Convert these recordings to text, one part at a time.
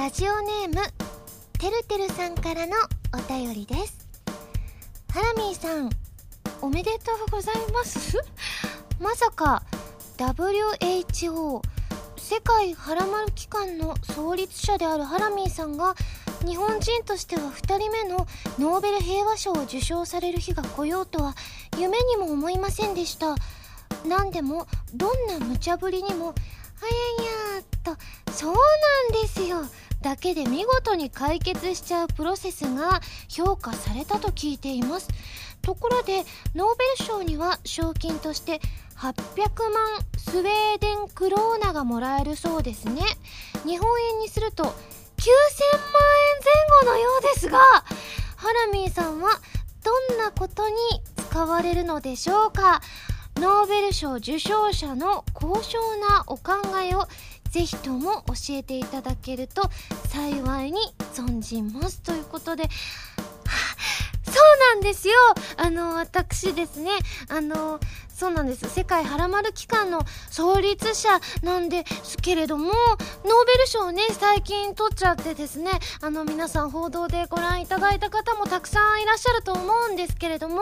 ラジオネームてるてるさんからのお便りです。ハラミーさんおめでとうございます？まさか WHO 世界ハラマル機関の創立者であるハラミーさんが日本人としては2人目のノーベル平和賞を受賞される日が来ようとは夢にも思いませんでした。何でもどんな無茶ぶりにも「はやや」と「そうなんですよ」だけで見事に解決しちゃうプロセスが評価されたと聞いています。ところでノーベル賞には賞金として800万スウェーデンクローナがもらえるそうですね。日本円にすると9000万円前後のようですがハラミーさんはどんなことに使われるのでしょうか？ノーベル賞受賞者の高尚なお考えをぜひとも教えていただけると幸いに存じますということで。そうなんですよ。あの私ですねあのそうなんです。世界はらまる機関の創立者なんですけれどもノーベル賞をね最近取っちゃってですねあの皆さん報道でご覧いただいた方もたくさんいらっしゃると思うんですけれども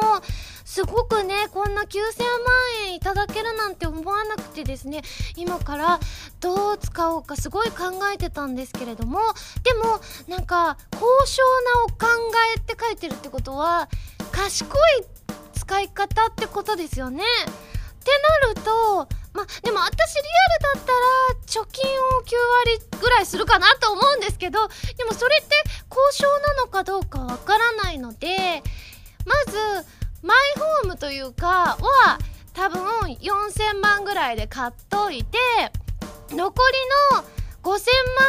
すごくねこんな9000万円いただけるなんて思わなくてですね今からどう使おうかすごい考えてたんですけれどもでもなんか高尚なお考えって書いてるってことは賢いって使い方ってことですよね。ってなるとまあでも私リアルだったら貯金を9割ぐらいするかなと思うんですけどでもそれって交渉なのかどうかわからないのでまずマイホームというかは多分4000万ぐらいで買っといて残りの5000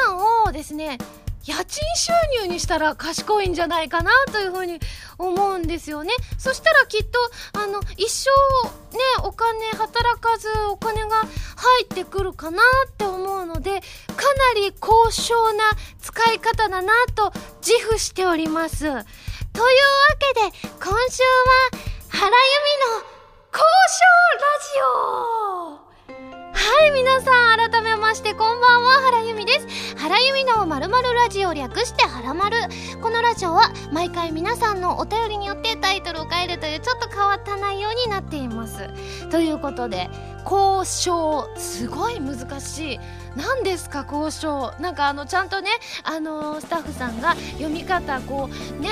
万をですね家賃収入にしたら賢いんじゃないかなというふうに思うんですよね。そしたらきっとあの一生ねお金働かずお金が入ってくるかなって思うのでかなり高尚な使い方だなと自負しております。というわけで今週は原由美の交渉ましてこんばんは原由美です。原由美のまるまるラジオ略してはらまるこのラジオは毎回皆さんのお便りによってタイトルを変えるというちょっと変わった内容になっています。ということで交渉すごい難しい。何ですか交渉？なんかあのちゃんとねあのー、スタッフさんが読み方こうね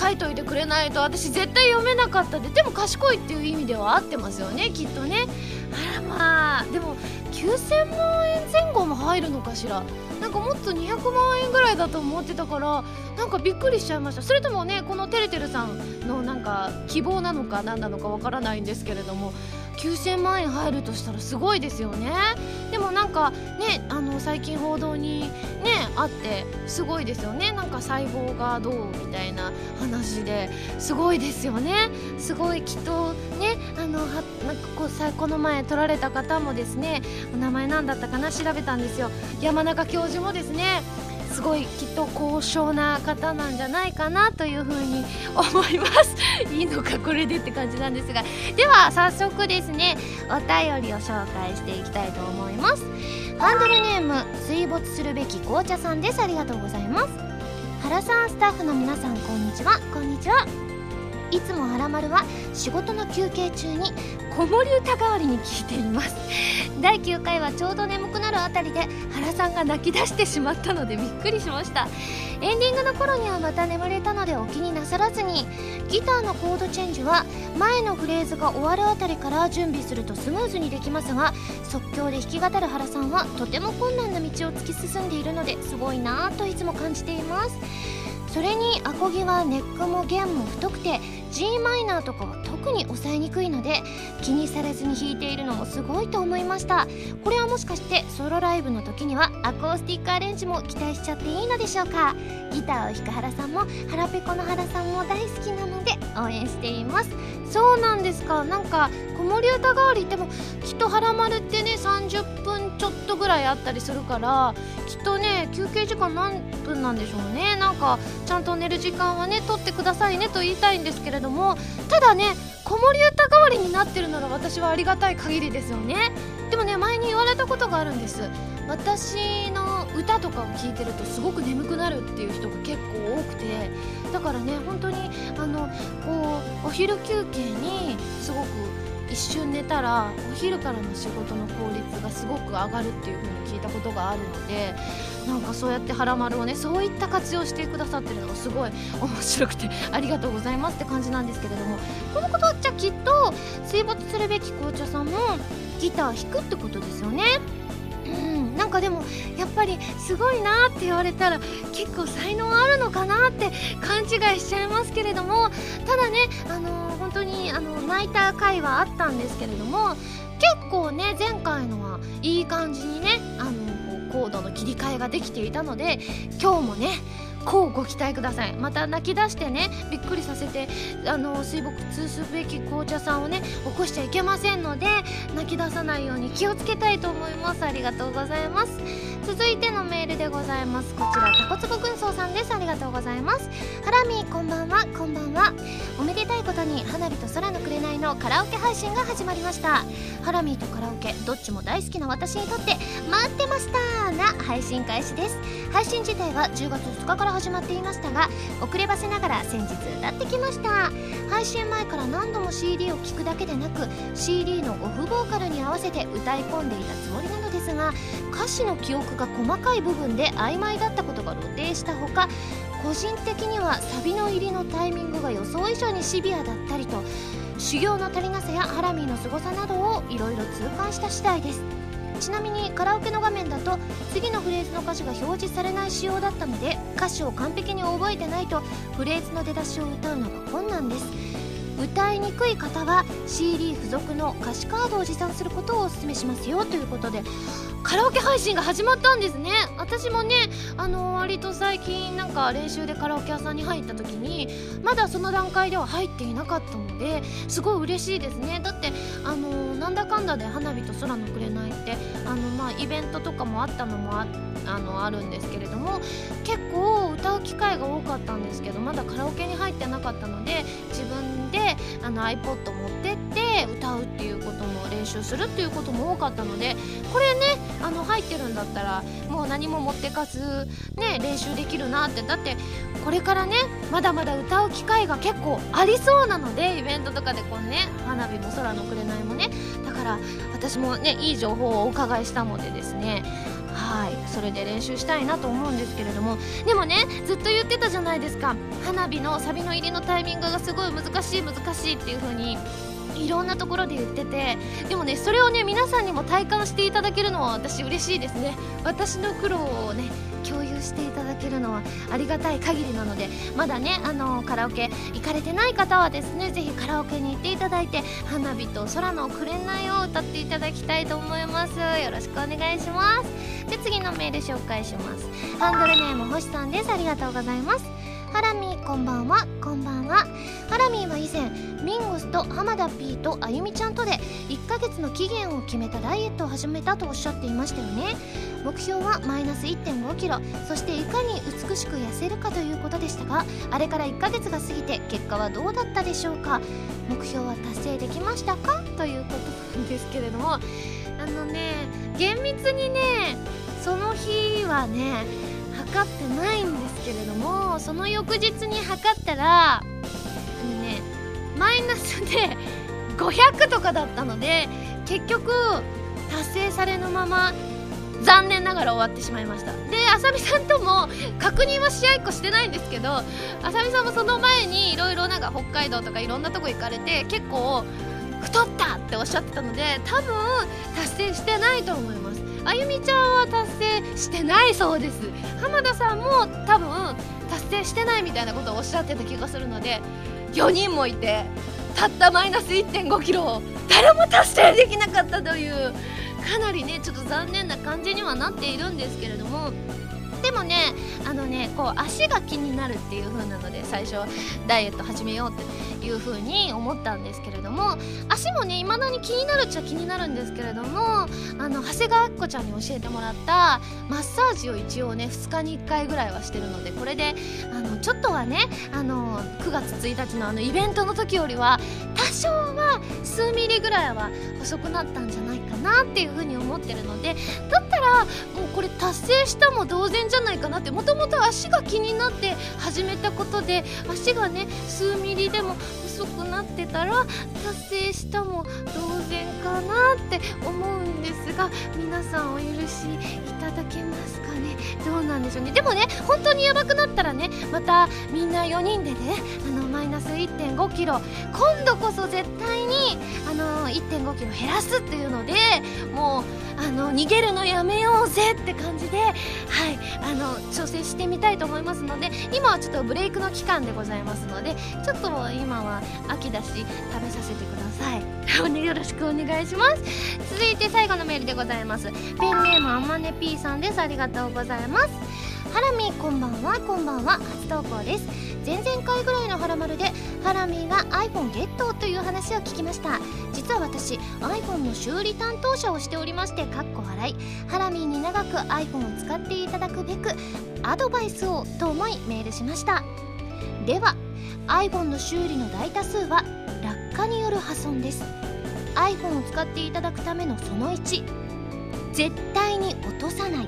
書いといてくれないと私絶対読めなかったで。でも賢いっていう意味では合ってますよねきっとね。あらまあでも9000万円前後も入るのかしら。なんかもっと200万円ぐらいだと思ってたからなんかびっくりしちゃいました。それともねこのてるてるさんのなんか希望なのか何なのかわからないんですけれども。9000万円入るとしたらすごいですよね。でもなんかねあの最近報道にねあってすごいですよね。なんか細胞がどうみたいな話で。すごいですよね。すごいきっとねあのはなんかこうさこの前撮られた方もですねお名前何だったかな調べたんですよ。山中教授もですねすごいきっと高尚な方なんじゃないかなというふうに思います。いいのかこれでって感じなんですが。では早速ですねお便りを紹介していきたいと思います。ハンドルネーム水没するべき紅茶さんです。ありがとうございます。原さんスタッフの皆さんこんにちは。こんにちは。いつも「はらまる」は仕事の休憩中に子守歌代わりに聞いています。第9回はちょうど眠くなるあたりで原さんが泣き出してしまったのでびっくりしました。エンディングの頃にはまた眠れたのでお気になさらずにギターのコードチェンジは前のフレーズが終わるあたりから準備するとスムーズにできますが即興で弾き語る原さんはとても困難な道を突き進んでいるのですごいなぁといつも感じています。それにアコギはネックも弦も太くて g マイナーとかは特に抑えにくいので気にされずに弾いているのもすごいと思いました。これはもしかしてソロライブの時にはアコースティックアレンジも期待しちゃっていいのでしょうか？ギターを弾く原さんも腹ペコの原さんも大好きなので応援しています。そうなんですか。なんか子守歌代わりでもきっと原丸ってね30分ちょっとぐらいあったりするからきっとね休憩時間何分なんでしょうね。なんかちゃんと寝る時間はね取ってくださいねと言いたいんですけれどもただね子守歌代わりになってるなら私はありがたい限りですよね。でもね前に言われたことがあるんです。私の歌とかを聴いてるとすごく眠くなるっていう人が結構多くてだからね本当にあのこうお昼休憩にすごく一瞬寝たらお昼からの仕事の効率がすごく上がるっていう風に聞いたことがあるのでなんかそうやって「はらまる」をねそういった活用してくださってるのがすごい面白くてありがとうございますって感じなんですけれどもこのことはじゃあきっと水没するべき紅茶さんもギター弾くってことですよね。うんなんかでもやっぱりすごいなって言われたら結構才能あるのかなって勘違いしちゃいますけれどもただねあのー、当にあの泣いた回はあったんですけれども結構ね前回のはいい感じにねあのコードの切り替えができていたので今日もねこうご期待ください。また泣き出してねびっくりさせてあの水墨通すべき紅茶さんをね起こしちゃいけませんので泣き出さないように気をつけたいと思います。ありがとうございます。続いてのメールでございます。こがとうございます。ハラミこんばんはこんばんは。おめでたいことに花火と空の紅のカラオケ配信が始まりました。ハラミとカラオケどっちも大好きな私にとって待ってましたな配信開始です。配信自体は10月2日から始まっていましたが遅ればせながら先日歌ってきました。配信前から何度も CD を聴くだけでなく CD のオフボーカルに合わせて歌い込んでいたつもりなのですが歌詞の記憶が細かい部分で曖昧だったことが露呈したほか個人的にはサビの入りのタイミングが予想以上にシビアだったりと修行の足りなさやハラミーの凄さなどをいろいろ痛感した次第です。ちなみにカラオケの画面だと次のフレーズの歌詞が表示されない仕様だったので歌詞を完璧に覚えてないとフレーズの出だしを歌うのが困難です。歌いにくい方は CD 付属の歌詞カードを持参することをお勧めしますよということでカラオケ配信が始まったんですね。私もねあの割と最近なんか練習でカラオケ屋さんに入った時にまだその段階では入っていなかったのですごい嬉しいですね。だってあのなんだかんだで花火と空の紅ってあのまあイベントとかもあったのもああのあるんですけれども結構歌う機会が多かったんですけどまだカラオケに入ってなかったので自分であの iPod 持ってって歌うっていうことも練習するっていうことも多かったのでこれねあの入ってるんだったらもう何も持ってかずね練習できるなって。だってこれからねまだまだ歌う機会が結構ありそうなのでイベントとかでこうね花火も空の紅もね。だから私もねいい情報をお伺いしたのでですね。はい。それで練習したいなと思うんですけれども。でもねずっと言ってたじゃないですか。花火のサビの入りのタイミングがすごい難しい難しいっていう風にいろんなところで言っててでもねそれをね皆さんにも体感していただけるのは私嬉しいですね。私の苦労をね共有していただけるのはありがたい限りなのでまだねあのカラオケ行かれてない方はですねぜひカラオケに行っていただいて花火と空の紅を歌っていただきたいと思います。よろしくお願いします。で次のメール紹介します。ハンドルネーム星さんです。ありがとうございます。ハラミーこんばんは。こんばんは。ハラミーは以前ミンゴスと浜田 P とあゆみちゃんとで1ヶ月の期限を決めたダイエットを始めたとおっしゃっていましたよね。目標はマイナス1 5キロ。そしていかに美しく痩せるかということでしたがあれから1ヶ月が過ぎて結果はどうだったでしょうか。目標は達成できましたか？ということなんですけれども。あのね厳密にねその日はね測ってないんですけれどもその翌日に測ったらあのねマイナスで 500とかだったので結局達成されぬまま残念ながら終わってしまいました。であさみさんとも確認は試合っこしてないんですけどあさみさんもその前にいろいろなんか北海道とかいろんなとこ行かれて結構太ったっておっしゃってたので多分達成してないと思います。あゆみちゃんは達成してないそうです。浜田さんも多分達成してないみたいなことをおっしゃってた気がするので4人もいてたったマイナス1 5キロ誰も達成できなかったというかなりねちょっと残念な感じにはなっているんですけれどもでもねあのねこう足が気になるっていう風なので最初ダイエット始めようって。いう風に思ったんですけれども足もね未だに気になるっちゃ気になるんですけれどもあの長谷川あっこちゃんに教えてもらったマッサージを一応ね2日に1回ぐらいはしてるのでこれであのちょっとはねあの9月1日のあのイベントの時よりは多少は数ミリぐらいは細くなったんじゃないかなっていう風に思ってるのでだったらもうこれ達成したも同然じゃないかなってもともと足が気になって始めたことで足がね数ミリでも細くなってたら達成したも同然かなって思うんですが皆さんお許しいただけますかね？どうなんでしょうね？でもね本当にやばくなったらねまたみんな4人でねあのマイナス1 5キロ今度こそ絶対にあの1 5キロ減らすっていうのでもうあの逃げるのやめようぜって感じではいあの調整してみたいと思いますので今はちょっとブレイクの期間でございますのでちょっと今は秋だし食べさせてください。よろしくお願いします。続いて最後のメールでございます。ペンネームあまね P さんです。ありがとうございます。ハラミこんばんはこんばんは。初投稿です。前々回ぐらいのハラマルでハラミが iPhone ゲットという話を聞きました。実は私 iPhone の修理担当者をしておりましてかっこ笑い。ハラミーに長く iPhone を使っていただくべくアドバイスをと思いメールしました。では iPhone の修理の大多数は落下による破損です。iPhone を使っていただくためのその1絶対に落とさない。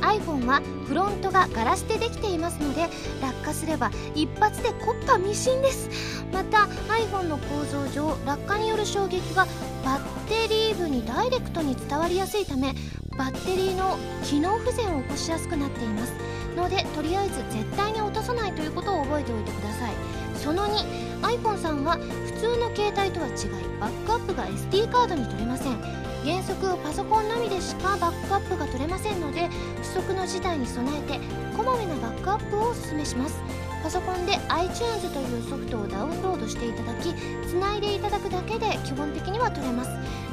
iPhone はフロントがガラスでできていますので落下すれば一発でコッパミシンです。また iPhone の構造上落下による衝撃がバッテリー部にダイレクトに伝わりやすいためバッテリーの機能不全を起こしやすくなっています。のでとりあえず絶対に落とさないということを覚えておいてください。その 2iPhone さんは普通の携帯とは違いバックアップが SD カードに取れません。原則パソコンのみでしかバックアップが取れませんので不測の事態に備えてこまめなバックアップをおすすめします。パソコンで iTunes というソフトをダウンロードしていただきつないでいただくだけで基本的には取れます。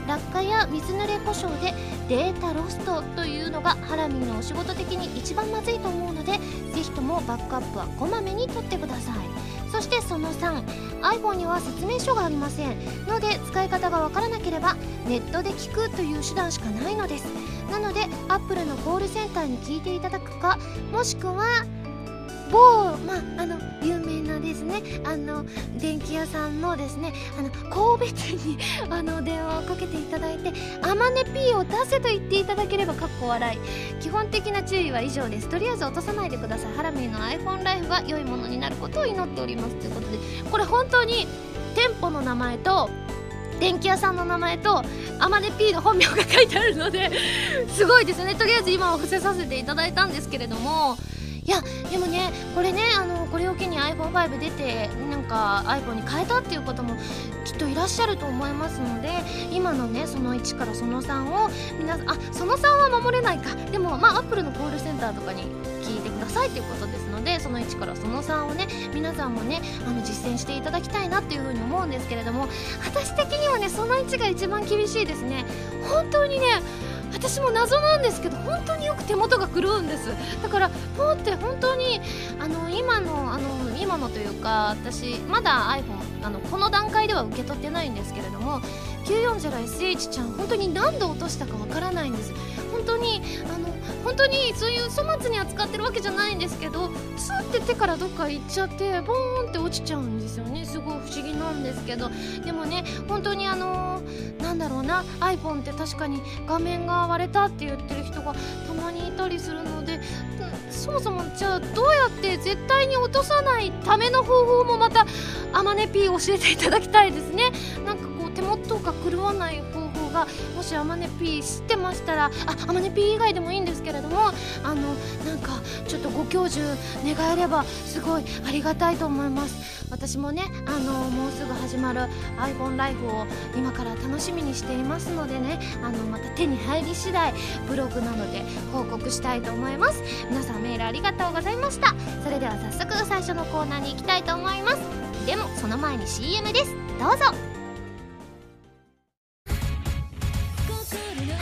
落下や水濡れ故障でデータロストというのがハラミのお仕事的に一番まずいと思うのでぜひともバックアップはこまめに取ってください。そしてその 3iPhone には説明書がありません。ので使い方がわからなければネットで聞くという手段しかないのです。なので Apple のコールセンターに聞いていただくかもしくは某、まあ、あの有名なですねあの電気屋さんのですねあの神戸店に あの電話をかけていただいて「あまね P を出せ」と言っていただければかっこ笑い。基本的な注意は以上です。とりあえず落とさないでください。ハラミーの iPhone ライフが良いものになることを祈っておりますということで。これ本当に店舗の名前と電気屋さんの名前とあまね P の本名が書いてあるのですごいですね。とりあえず今は伏せさせていただいたんですけれどもいやでもねこれねあのこれを機に iPhone5 出てなんか iPhone に変えたっていう方もきっといらっしゃると思いますので今のねその1からその3を皆あその3は守れないか。でもまあ Apple のコールセンターとかに聞いてくださいということですのでその1からその3をね皆さんもねあの実践していただきたいなっていうふうに思うんですけれども私的にはねその1が一番厳しいですね。本当にね私も謎なんですけど本当によく手元が狂うんです。だからポーって本当にあの今のあの今のというか私まだ iPhone あのこの段階では受け取ってないんですけれども 940SH ちゃん本当に何度落としたかわからないんです。本当にあの本当にそういう粗末に扱ってるわけじゃないんですけどスーって手からどっか行っちゃってボーンって落ちちゃうんですよね。すごい不思議なんですけど。でもね本当にあのー、なんだろうな iPhone って確かに画面が割れたって言ってる人がたまにいたりするので、そもそもじゃあどうやって絶対に落とさないための方法もまたあまね P 教えていただきたいですね。なんかこう手元が狂わない方がもしあまね P 知ってましたらあまね P 以外でもいいんですけれどもあのなんかちょっとご教授願えればすごいありがたいと思います。私もねあのもうすぐ始まる iPhone ライフを今から楽しみにしていますのでねあのまた手に入り次第ブログなので報告したいと思います。皆さんメールありがとうございました。それでは早速最初のコーナーに行きたいと思います。でもその前に CM です。どうぞ。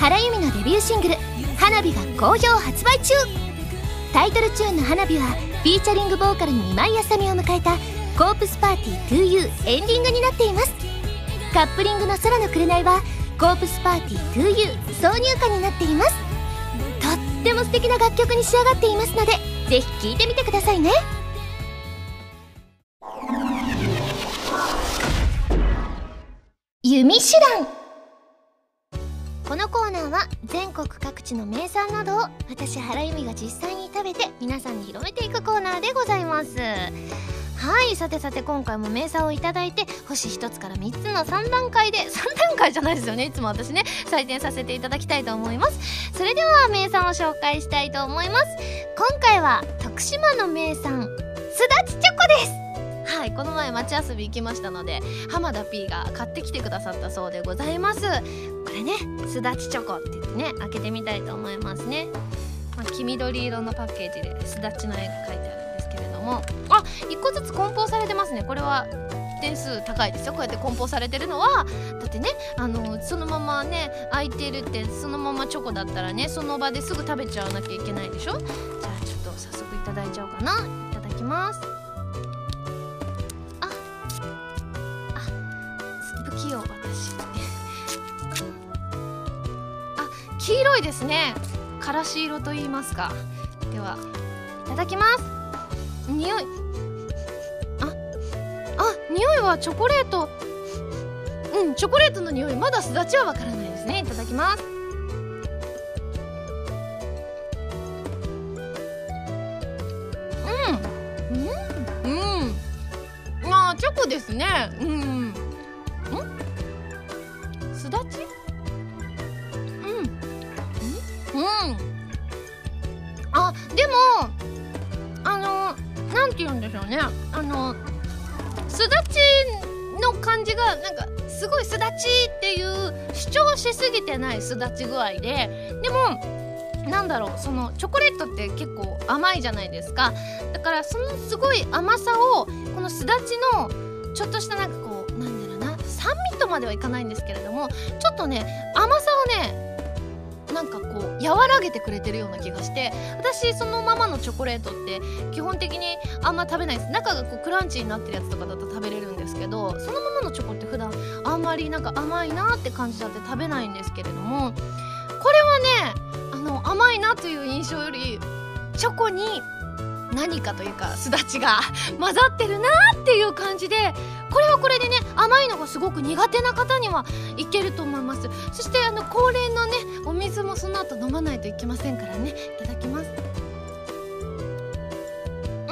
原由美のデビューシングル「花火」が好評発売中。タイトルチューンの花火はフィーチャリングボーカルに今井あさみを迎えた「コープスパーティー 2U」エンディングになっています。カップリングの空の紅はコープスパーティー 2U 挿入歌になっています。とっても素敵な楽曲に仕上がっていますのでぜひ聴いてみてくださいね。弓手段。このコーナーは全国各地の名産などを私原由美が実際に食べて皆さんに広めていくコーナーでございます。はいさてさて今回も名産を頂いて星1つから3つの3段階で 3段階じゃないですよね。いつも私ね採点させていただきたいと思います。それでは名産を紹介したいと思います。今回は徳島の名産すだちチョコです。はいこの前町遊び行きましたので浜田 P が買ってきてくださったそうでございます。これねすだちチョコって言ってね開けてみたいと思いますね、まあ、黄緑色のパッケージですだちの絵が描いてあるんですけれども。あ1個ずつ梱包されてますね。これは点数高いですよ。こうやって梱包されてるのはだってねあのそのままね開いてるってそのままチョコだったらねその場ですぐ食べちゃわなきゃいけないでしょ？じゃあちょっと早速いただいちゃおうかな。いただきます。黄色いですね。からし色と言いますか。ではいただきます。匂い。ああ匂いはチョコレート。うんチョコレートの匂い。まだすだちはわからないですね。いただきます。うん。うん。うん。あチョコですね。うんうん。なんて言うんでしょうね。あのすだちの感じがなんかすごいすだちっていう主張しすぎてないすだち具合で。でもなんだろうそのチョコレートって結構甘いじゃないですか。だからそのすごい甘さをこのすだちのちょっとしたなんかこうなんだろうな酸味とまではいかないんですけれどもちょっとね甘さをねなんかこう和らげてくれてるような気がして私そのままのチョコレートって基本的にあんま食べないです。中がこうクランチになってるやつとかだと食べれるんですけどそのままのチョコって普段あんまりなんか甘いなって感じだって食べないんですけれどもこれはねあの甘いなという印象よりチョコに何かというかすだちが混ざってるなっていう感じでこれはこれでね甘いのがすごく苦手な方にはいけると思います。そしてあの恒例のねお水もその後飲まないといけませんからね。いただきます。うん。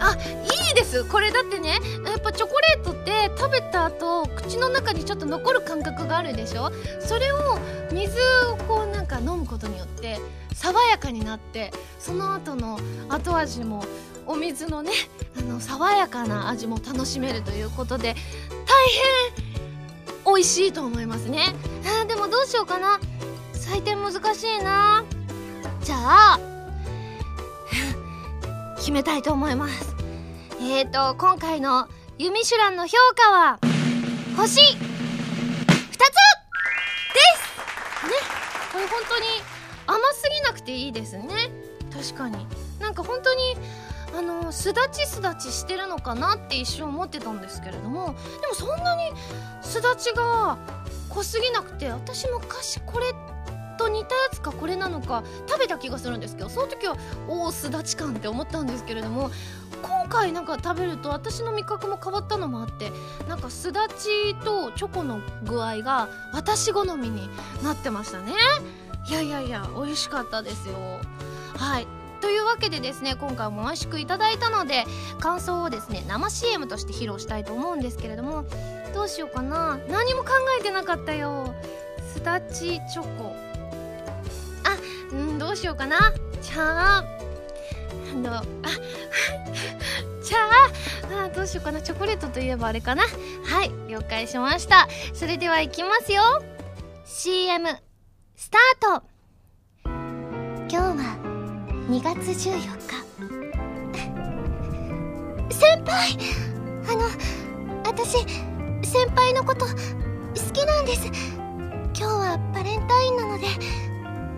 あいいです。これだってねやっぱチョコレートって食べた後口の中にちょっと残る感覚があるでしょ？それを水をこうなんか飲むことによって爽やかになってその後の後味もお水のねあの爽やかな味も楽しめるということで大変美味しいと思いますね。あでもどうしようかな。採点難しいな。じゃあ 決めたいと思います。えーと今回の「ユミシュラン」の評価は星2つです。ね。これ本当に甘すぎなくていいですね。確かに。なんか本当にあのすだちすだちしてるのかなって一瞬思ってたんですけれどもでもそんなにすだちが濃すぎなくて私昔これと似たやつかこれなのか食べた気がするんですけどその時はおおすだち感って思ったんですけれども今回なんか食べると私の味覚も変わったのもあってなんかすだちとチョコの具合が私好みになってましたね。いやいやいや美味しかったですよ。はい。というわけでですね今回も美味しくいただいたので感想をですね生 CM として披露したいと思うんですけれどもどうしようかな。何も考えてなかったよ。すだちチョコ。あうんどうしようかな。じゃああのあ じゃああどうしようかな。チョコレートといえばあれかな。はい了解しました。それではいきますよ。CM スタート。2月14日。先輩！あの私先輩のこと好きなんです。今日はバレンタインなので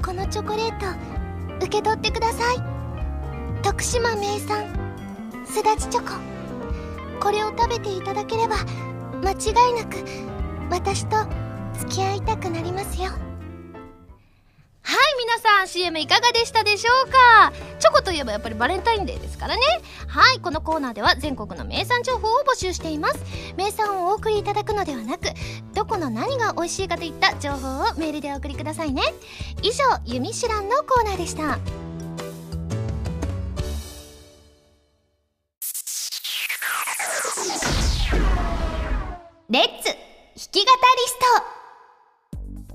このチョコレート受け取ってください。徳島名産すだちチョコ。これを食べていただければ間違いなく私と付き合いたくなりますよ。CM いかがでしたでしょうか？チョコといえばやっぱりバレンタインデーですからね。はいこのコーナーでは全国の名産情報を募集しています。名産をお送りいただくのではなくどこの何が美味しいかといった情報をメールでお送りくださいね。以上「ゆみしらん」のコーナーでした。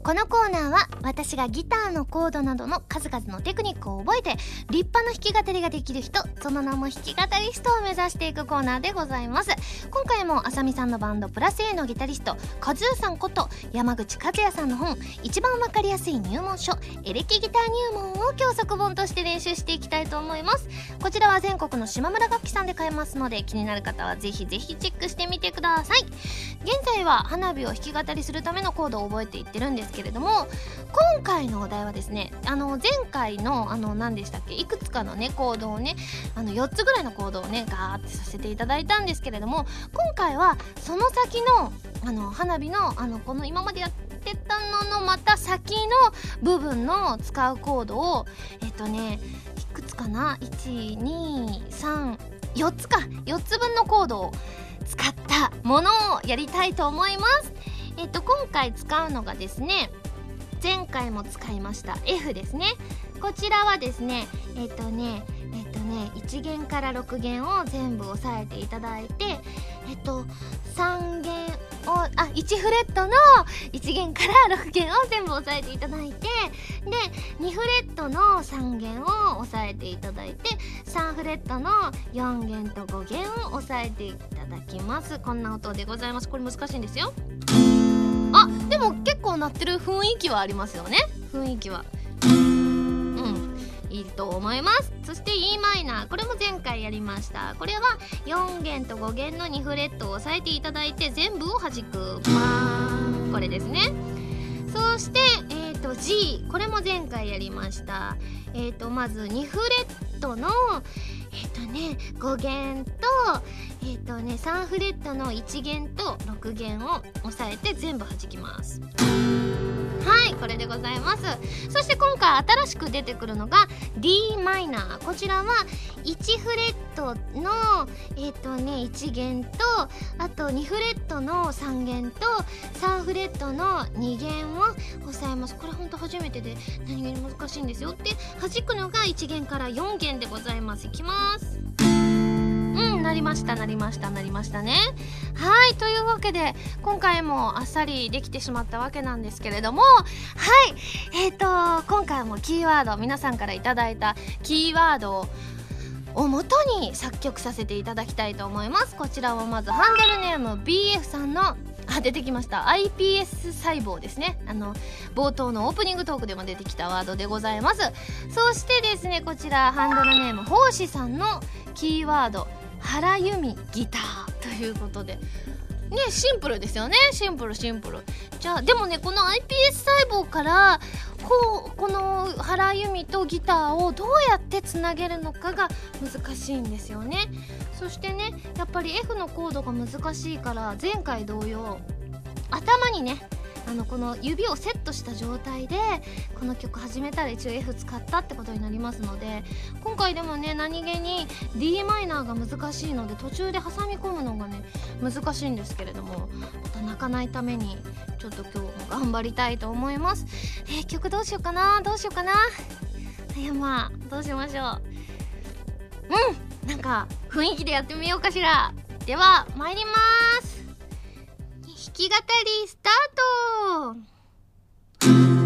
このコーナーは私がギターのコードなどの数々のテクニックを覚えて立派な弾き語りができる人その名も弾き語りストを目指していくコーナーでございます。今回もあさみさんのバンドプラス A のギタリストカズーさんこと山口和也さんの本一番わかりやすい入門書エレキギター入門を教則本として練習していきたいと思います。こちらは全国の島村楽器さんで買えますので気になる方はぜひぜひチェックしてみてください。現在は花火を弾き語りするためのコードを覚えていってるんですけれども今回のお題はですねあの前回のあの何でしたっけいくつかのねコードをねあの4つぐらいのコードをねガーってさせていただいたんですけれども今回はその先のあの花火のあのこの今までやってたののまた先の部分の使うコードをえっとねいくつかな1234つか4つ分のコードを使ったものをやりたいと思います。えっと今回使うのがですね前回も使いました F ですね。こちらはですねえっ、とねえっ、とね1弦から6弦を全部押さえていただいてえっ、と3弦をあ1フレットの1弦から6弦を全部押さえていただいてで2フレットの3弦を押さえていただいて3フレットの4弦と5弦を押さえていただきます。こんな音でございます。これ難しいんですよ。でも結構鳴ってる雰囲気はありますよね。雰囲気は。うん。いいと思います。そして e マイナー。これも前回やりました。これは4弦と5弦の2フレットを押さえていただいて全部を弾く。パーンこれですね。そしてえっ、ー、と G これも前回やりました。えっ、ー、とまず2フレットのえっ、とね5弦とえっ、とね3フレットの1弦と6弦を押さえて全部弾きます。はいこれでございます。そして今回新しく出てくるのが d マイナー。こちらは1フレットのえっ、ー、とね1弦とあと2フレットの3弦と3フレットの2弦を押さえます。これほんと初めてで何気に難しいんですよ。で弾くのが1弦から4弦でございます。いきます。うんなりましたなりましたなりましたね。はいというわけで今回もあっさりできてしまったわけなんですけれどもはいえっ、ー、と今回もキーワード皆さんから頂いたキーワードををもとに作曲させていただきたいと思います。こちらはまずハンドルネーム BF さんのあ出てきました。iPS 細胞ですね。あの冒頭のオープニングトークでも出てきたワードでございます。そしてですねこちらハンドルネーム奉仕さんのキーワード。原由美ギターということで。ねシンプルですよね。シンプルシンプル。じゃあでもねこの iPS 細胞からこうこの原由美とギターをどうやってつなげるのかが難しいんですよね。そしてねやっぱり F のコードが難しいから前回同様頭にねあのこの指をセットした状態でこの曲始めたら一応 F 使ったってことになりますので今回でもね何気に d マイナーが難しいので途中で挟み込むのがね難しいんですけれどもまた泣かないためにちょっと今日も頑張りたいと思います。えー、曲どうしようかな？どうしようかな？いやまあどうしましょう。うんなんか雰囲気でやってみようかしら。では参ります。き語りスタート。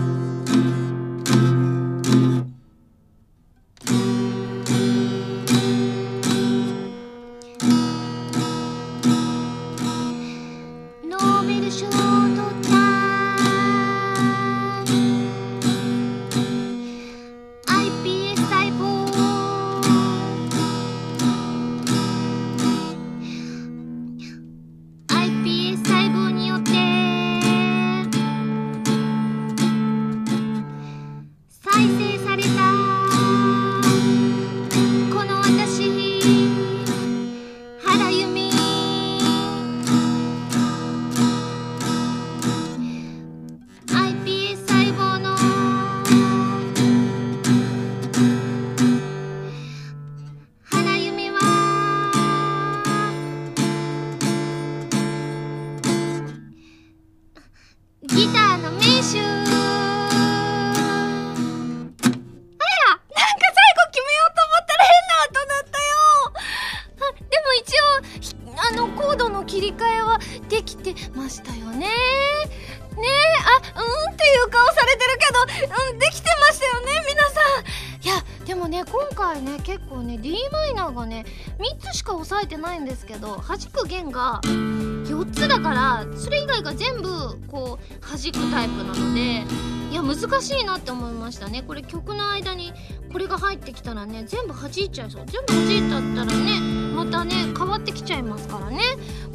今回ね結構ね d マイナーがね3つしか押さえてないんですけど弾く弦が4つだからそれ以外が全部こう弾くタイプなのでいや難しいなって思いましたね。これ曲の間にこれが入ってきたらね全部弾いちゃいそう。全部弾いちゃったらねまたね変わってきちゃいますからね。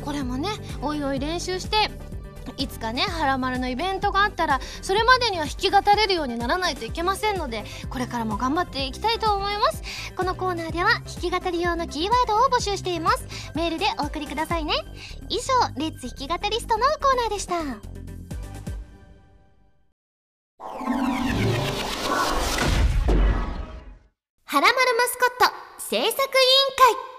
これもねおいおい練習していつかね「はらまる」のイベントがあったらそれまでには弾き語れるようにならないといけませんのでこれからも頑張っていきたいと思います。このコーナーでは弾き語り用のキーワードを募集しています。メールでお送りくださいね。以上「レッツ弾き語リスト」のコーナーでした。はらまるマスコット制作委員会。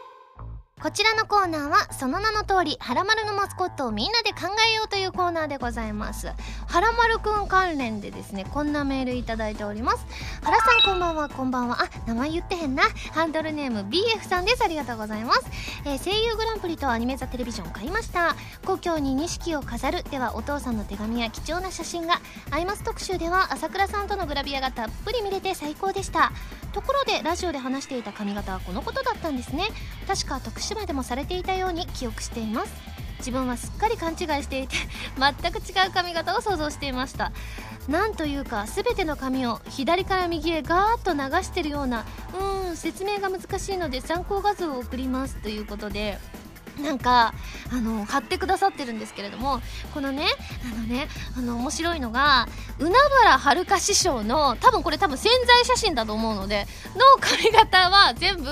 こちらのコーナーはその名の通り、はらまるのマスコットをみんなで考えようというコーナーでございます。はらまるくん関連でですね、こんなメールいただいております。はらさんこんばんは、こんばんは。あ、名前言ってへんな。ハンドルネーム BF さんです。ありがとうございます。えー、声優グランプリとアニメザテレビジョン買いました。故郷に錦を飾るではお父さんの手紙や貴重な写真が、アイマス特集では朝倉さんとのグラビアがたっぷり見れて最高でした。ところでラジオで話していた髪型はこのことだったんですね。確か徳島でもされていたように記憶しています。自分はすっかり勘違いしていて全く違う髪型を想像していました。なんというか全ての髪を左から右へガーッと流してるようなうん説明が難しいので参考画像を送ります。ということでなんかあの貼ってくださってるんですけれどもこのねあのねあの面白いのが海原遥師匠の多分これ多分宣材写真だと思うのでの髪型は全部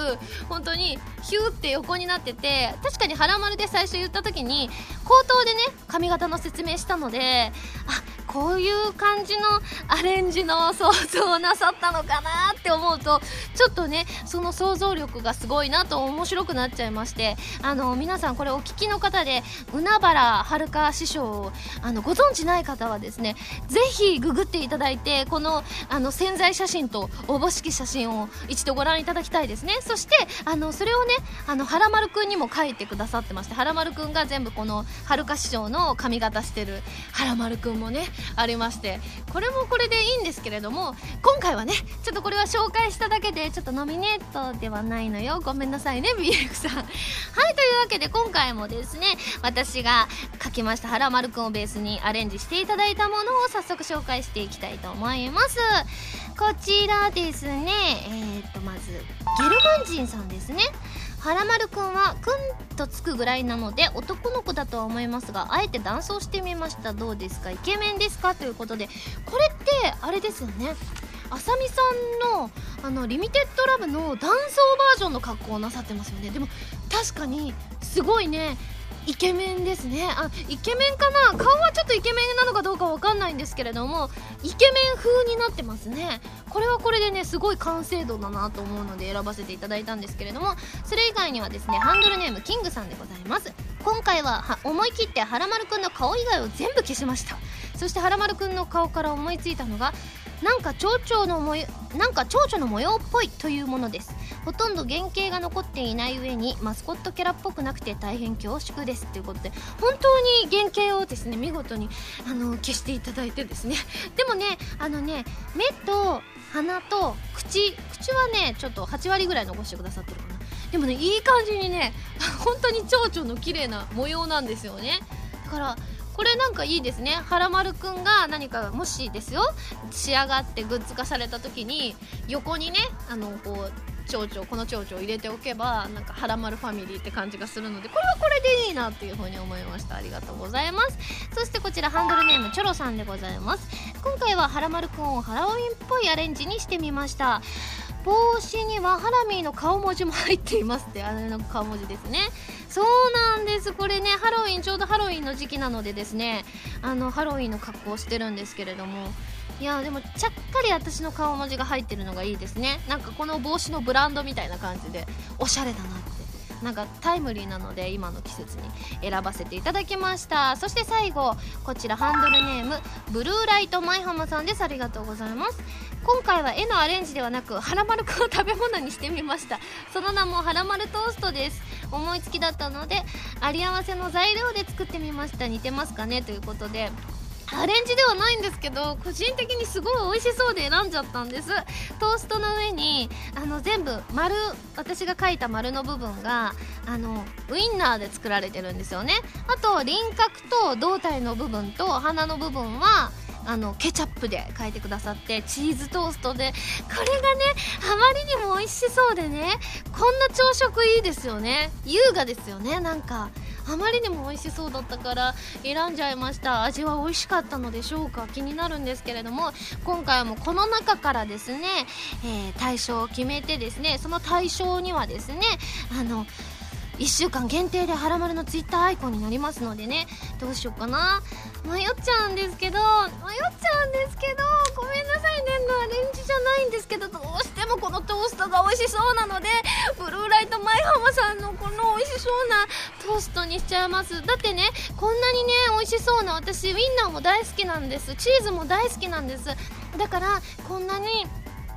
本当にヒューって横になってて確かに「はらまる」で最初言った時に口頭でね髪型の説明したのであこういう感じのアレンジの想像をなさったのかなって思うとちょっとねその想像力がすごいなと面白くなっちゃいましてあの皆さんこれお聞きの方で海原遥師匠をあのご存知ない方はですねぜひググっていただいてこのあの潜在写真とおぼしき写真を一度ご覧いただきたいですね。そしてあのそれをねあの原丸くんにも書いてくださってまして原丸くんが全部この遥師匠の髪型してる原丸くんもねありましてこれもこれでいいんですけれども今回はねちょっとこれは紹介しただけでちょっとノミネートではないのよ。ごめんなさいね BX さん。はいというわけでで今回もですね私が書きました原丸くんをベースにアレンジしていただいたものを早速紹介していきたいと思います。こちらですねえー、っとまずゲルマン人さんですね。はらまるくんはくんとつくぐらいなので男の子だとは思いますがあえて男装してみました。どうですか？イケメンですか？ということでこれってあれですよね。あさみさんのあのリミテッドラブの男装バージョンの格好をなさってますよね。でも確かにすごいねイケメンですね。あイケメンかな？顔はちょっとイケメンなのかどうかわかんないんですけれどもイケメン風になってますね。これはこれでねすごい完成度だなと思うので選ばせていただいたんですけれどもそれ以外にはですねハンドルネームキングさんでございます。今回は思い切ってはらまるくんの顔以外を全部消しました。そしてはらまるくんの顔から思いついたのがなんか蝶々の模様なんか蝶々の模様っぽいというものです。ほとんど原型が残っていない上にマスコットキャラっぽくなくて大変恐縮です。ということで本当に原型をですね見事にあの消していただいてですね。でもねあのね目と鼻と口口はねちょっと8割ぐらい残してくださってるかな。でもねいい感じにね 本当に蝶々の綺麗な模様なんですよね。だからこれなんかいいですね。はらまるくんが何かもしですよ。仕上がってグッズ化された時に横にねあのこう蝶々この蝶々を入れておけばなんかはらまるファミリーって感じがするのでこれはこれでいいなっていうふうに思いました。ありがとうございます。そしてこちらハンドルネームチョロさんでございます。今回ははらまるくんをハロウィンっぽいアレンジにしてみました。帽子にはハラミーの顔文字も入っていますってあれの顔文字ですね。そうなんです。これねハロウィンちょうどハロウィンの時期なのでですねあのハロウィンの格好をしてるんですけれども。いやでもちゃっかり私の顔文字が入ってるのがいいですね。なんかこの帽子のブランドみたいな感じでおしゃれだなって。なんかタイムリーなので今の季節に選ばせていただきました。そして最後こちらハンドルネームブルーライトマイハマさんです。ありがとうございます。今回は絵のアレンジではなくはらまるくんを食べ物にしてみました。その名もはらまるトーストです。思いつきだったのであり合わせの材料で作ってみました。似てますかね？ということで。アレンジではないんですけど個人的にすごい美味しそうで選んじゃったんです。トーストの上にあの全部丸私が書いた丸の部分があのウインナーで作られてるんですよね。あと輪郭と胴体の部分と鼻の部分はあのケチャップで書いてくださってチーズトーストでこれがねあまりにも美味しそうでねこんな朝食いいですよね。優雅ですよねなんか。あまりにも美味しそうだったから選んじゃいました。味は美味しかったのでしょうか気になるんですけれども今回もこの中からですね、えー、対象を決めてですねその対象にはですねあの1週間限定で「はらまる」のツイッターアイコンになりますのでねどうしようかな。迷っちゃうんですけど迷っちゃうんですけどごめんなさいね。アレンジじゃないんですけどどうしてもこのトーストが美味しそうなのでブルーライト舞浜さんのこの美味しそうなトーストにしちゃいます。だってねこんなにね美味しそうな私ウインナーも大好きなんです。チーズも大好きなんです。だからこんなに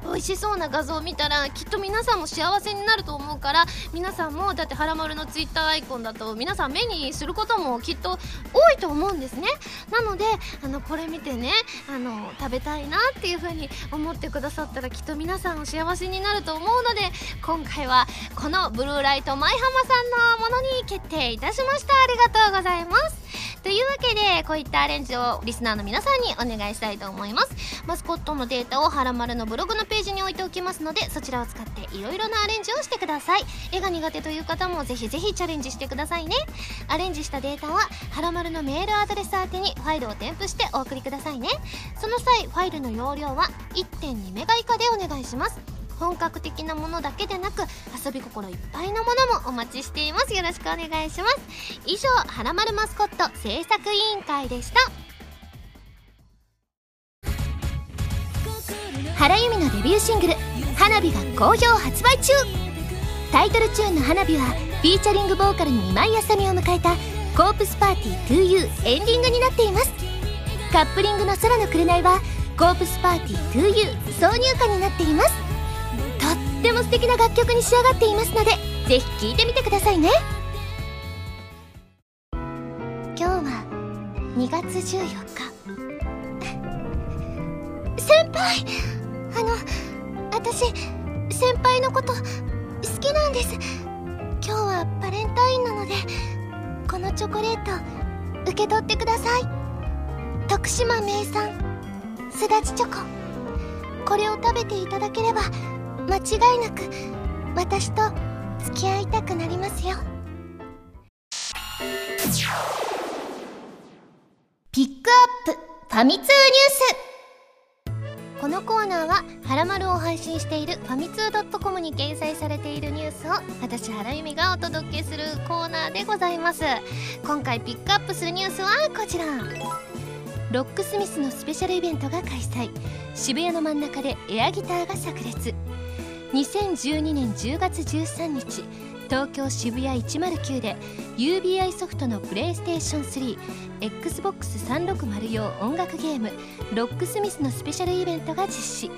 美味しそうな画像を見たらきっと皆さんも幸せになると思うから皆さんもだってはらまるのツイッターアイコンだと皆さん目にすることもきっと多いと思うんですね。なのであのこれ見てねあの食べたいなっていう風に思ってくださったらきっと皆さんも幸せになると思うので今回はこのブルーライト舞浜さんのものに決定いたしました。ありがとうございます。というわけでこういったアレンジをリスナーの皆さんにお願いしたいと思います。マスコットのデータをはらまるのブログのページに置いておきますのでそちらを使っていろいろなアレンジをしてください。絵が苦手という方もぜひぜひチャレンジしてくださいね。アレンジしたデータははらまるのメールアドレス宛てにファイルを添付してお送りくださいね。その際ファイルの容量は1.2メガ以下でお願いします。本格的なものだけでなく遊び心いっぱいのものもお待ちしています。よろしくお願いします。以上はらまるマスコット制作委員会でした。原由美のデビューシングル「花火」が好評発売中。タイトルチューンの「花火」はフィーチャリングボーカルに今井あさみを迎えた「コープスパーティー 2U」エンディングになっています。カップリングの「空の紅」は「コープスパーティー 2U」挿入歌になっています。っても素敵な楽曲に仕上がっていますのでぜひ聴いてみてくださいね。今日は2月14日。先輩あの私先輩のこと好きなんです。今日はバレンタインなのでこのチョコレート受け取ってください。徳島名産すだちチョコ。これを食べていただければ間違いなく私と付き合いたくなりますよ。ピックアップファミ通ニュース。このコーナーは「はらまる」を配信しているファミツー .com に掲載されているニュースを私原由美がお届けするコーナーでございます。今回ピックアップするニュースはこちら。ロックスミスのスペシャルイベントが開催。渋谷の真ん中でエアギターが炸裂2012年10月13日東京渋谷109で UBI ソフトのプレイステーション 3XBOX360 用音楽ゲーム「ロックスミス」のスペシャルイベントが実施。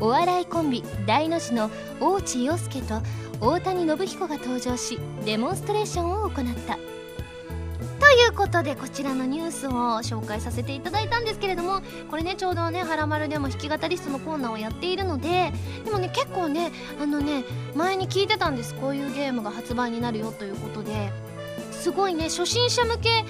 お笑いコンビ大の字の大地洋介と大谷信彦が登場しデモンストレーションを行った。いうことでこちらのニュースを紹介させていただいたんですけれどもこれねちょうどね「はらまる」でも弾き語りストのコーナーをやっているのででもね結構ねあのね前に聞いてたんです。こういうゲームが発売になるよということで。すごいね初心者向け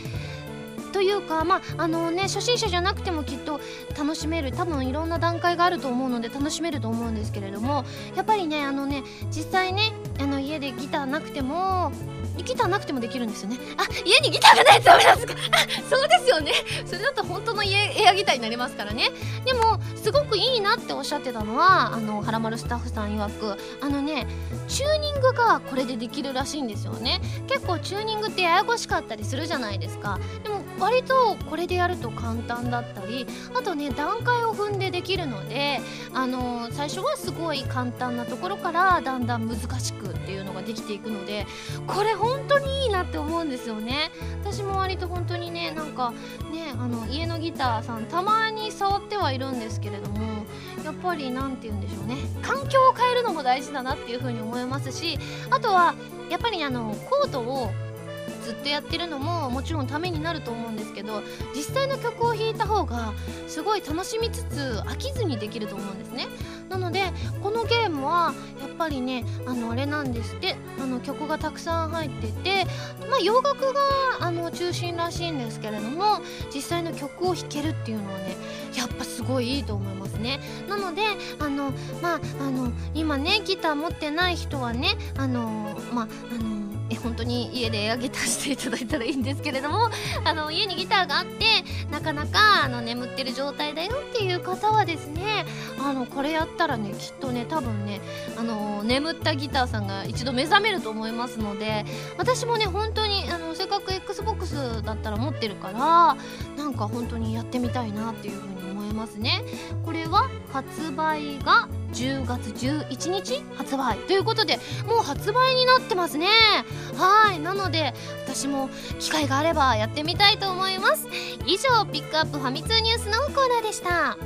というかまああのね初心者じゃなくてもきっと楽しめる。多分いろんな段階があると思うので楽しめると思うんですけれどもやっぱりねあのね実際ねあの家でギターなくてもギターなくてもできるんですよね。あ家にギターがないとダメなんですか？あそうですよね。それだと本当の家エアギターになりますからね。でもすごくいいなっておっしゃってたのはあのはらまるスタッフさん曰くあのねチューニングがこれでできるらしいんですよね。結構チューニングってややこしかったりするじゃないですか。でも割とこれでやると簡単だったりあとね段階を踏んでできるのであの最初はすごい簡単なところからだんだん難しくっていうのができていくのでこれ本当にいいなって思うんですよね。私も割と本当にねなんかねあの家のギターさんたまに触ってはいるんですけれどもやっぱり何て言うんでしょうね。環境を変えるのも大事だなっていう風に思いますしあとはやっぱりあのコートをずっとやってるのももちろんためになると思うんですけど実際の曲を弾いた方がすごい楽しみつつ飽きずにできると思うんですね。なのでこのゲームはやっぱりねあのあれなんですってあの曲がたくさん入っててまあ洋楽があの中心らしいんですけれども実際の曲を弾けるっていうのはねやっぱすごいいいと思いますね。なのであのまああの今ねギター持ってない人はねあのまああのえ本当に家でエアギター していただいたらいいんですけれどもあの家にギターがあってなかなかあの眠ってる状態だよっていう方はですねあのこれやったらねきっとね多分ねあの眠ったギターさんが一度目覚めると思いますので私もね本当にあのせっかく XBOX だったら持ってるからなんか本当にやってみたいなっていう風にますね。これは発売が10月11日発売。ということでもう発売になってますね。はい。なので私も機会があればやってみたいと思います。以上ピックアップファミ通ニュースのコーナーでした。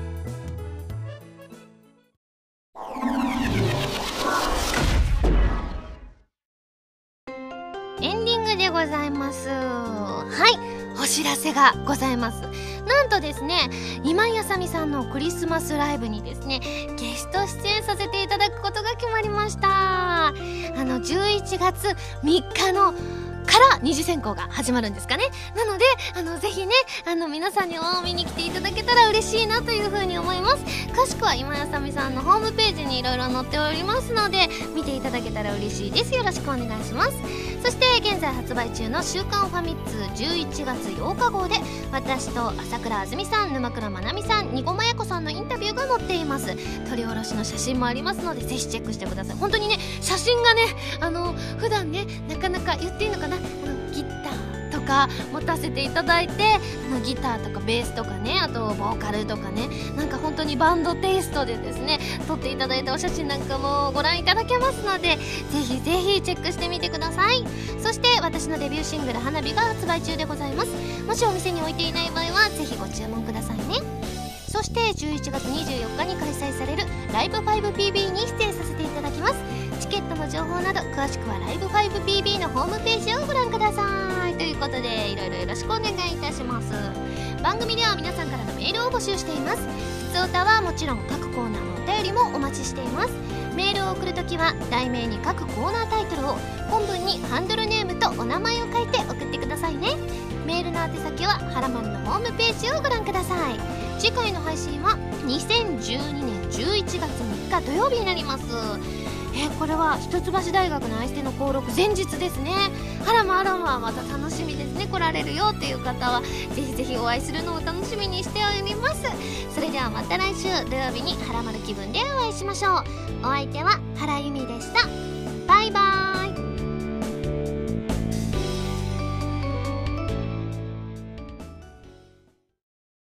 エンディングでございます。はい。お知らせがございます。なんとですね今井あさみさんのクリスマスライブにですねゲスト出演させていただくことが決まりました。あの11月3日のから二次選考が始まるんですかね。なのであのぜひねあの皆さんにも見に来ていただけたら嬉しいなというふうに思います。詳しくは今やさみさんのホームページにいろいろ載っておりますので見ていただけたら嬉しいです。よろしくお願いします。そして現在発売中の「週刊ファミッツ」11月8日号で私と朝倉あずみさん沼倉まなみさんにごまやこさんのインタビューが載っています。撮り下ろしの写真もありますのでぜひチェックしてください。本当にね写真がねあの普段ねなかなか言っていいのかなあのか持たせていただいてギターとかベースとかねあとボーカルとかねなんか本当にバンドテイストでですね撮っていただいたお写真なんかもご覧いただけますのでぜひぜひチェックしてみてください。そして私のデビューシングル「花火」が発売中でございます。もしお店に置いていない場合はぜひご注文くださいね。そして11月24日に開催されるライブ 5PB に出演させていただきます。チケットの情報など詳しくはライブ 5PB のホームページをご覧ください。ということでいろいろよろしくお願いいたします。番組では皆さんからのメールを募集しています。ふつおたはもちろん各コーナーのお便りもお待ちしています。メールを送るときは題名に各コーナータイトルを本文にハンドルネームとお名前を書いて送ってくださいね。メールの宛先ははらまるのホームページをご覧ください。次回の配信は2012年11月3日土曜日になります。えー、これは一橋大学の愛捨の登録前日ですね。あらまあらままた楽しみですね。来られるよっていう方はぜひぜひお会いするのを楽しみにしております。それではまた来週土曜日にはらまる気分でお会いしましょう。お相手は原由美でした。バイバーイ。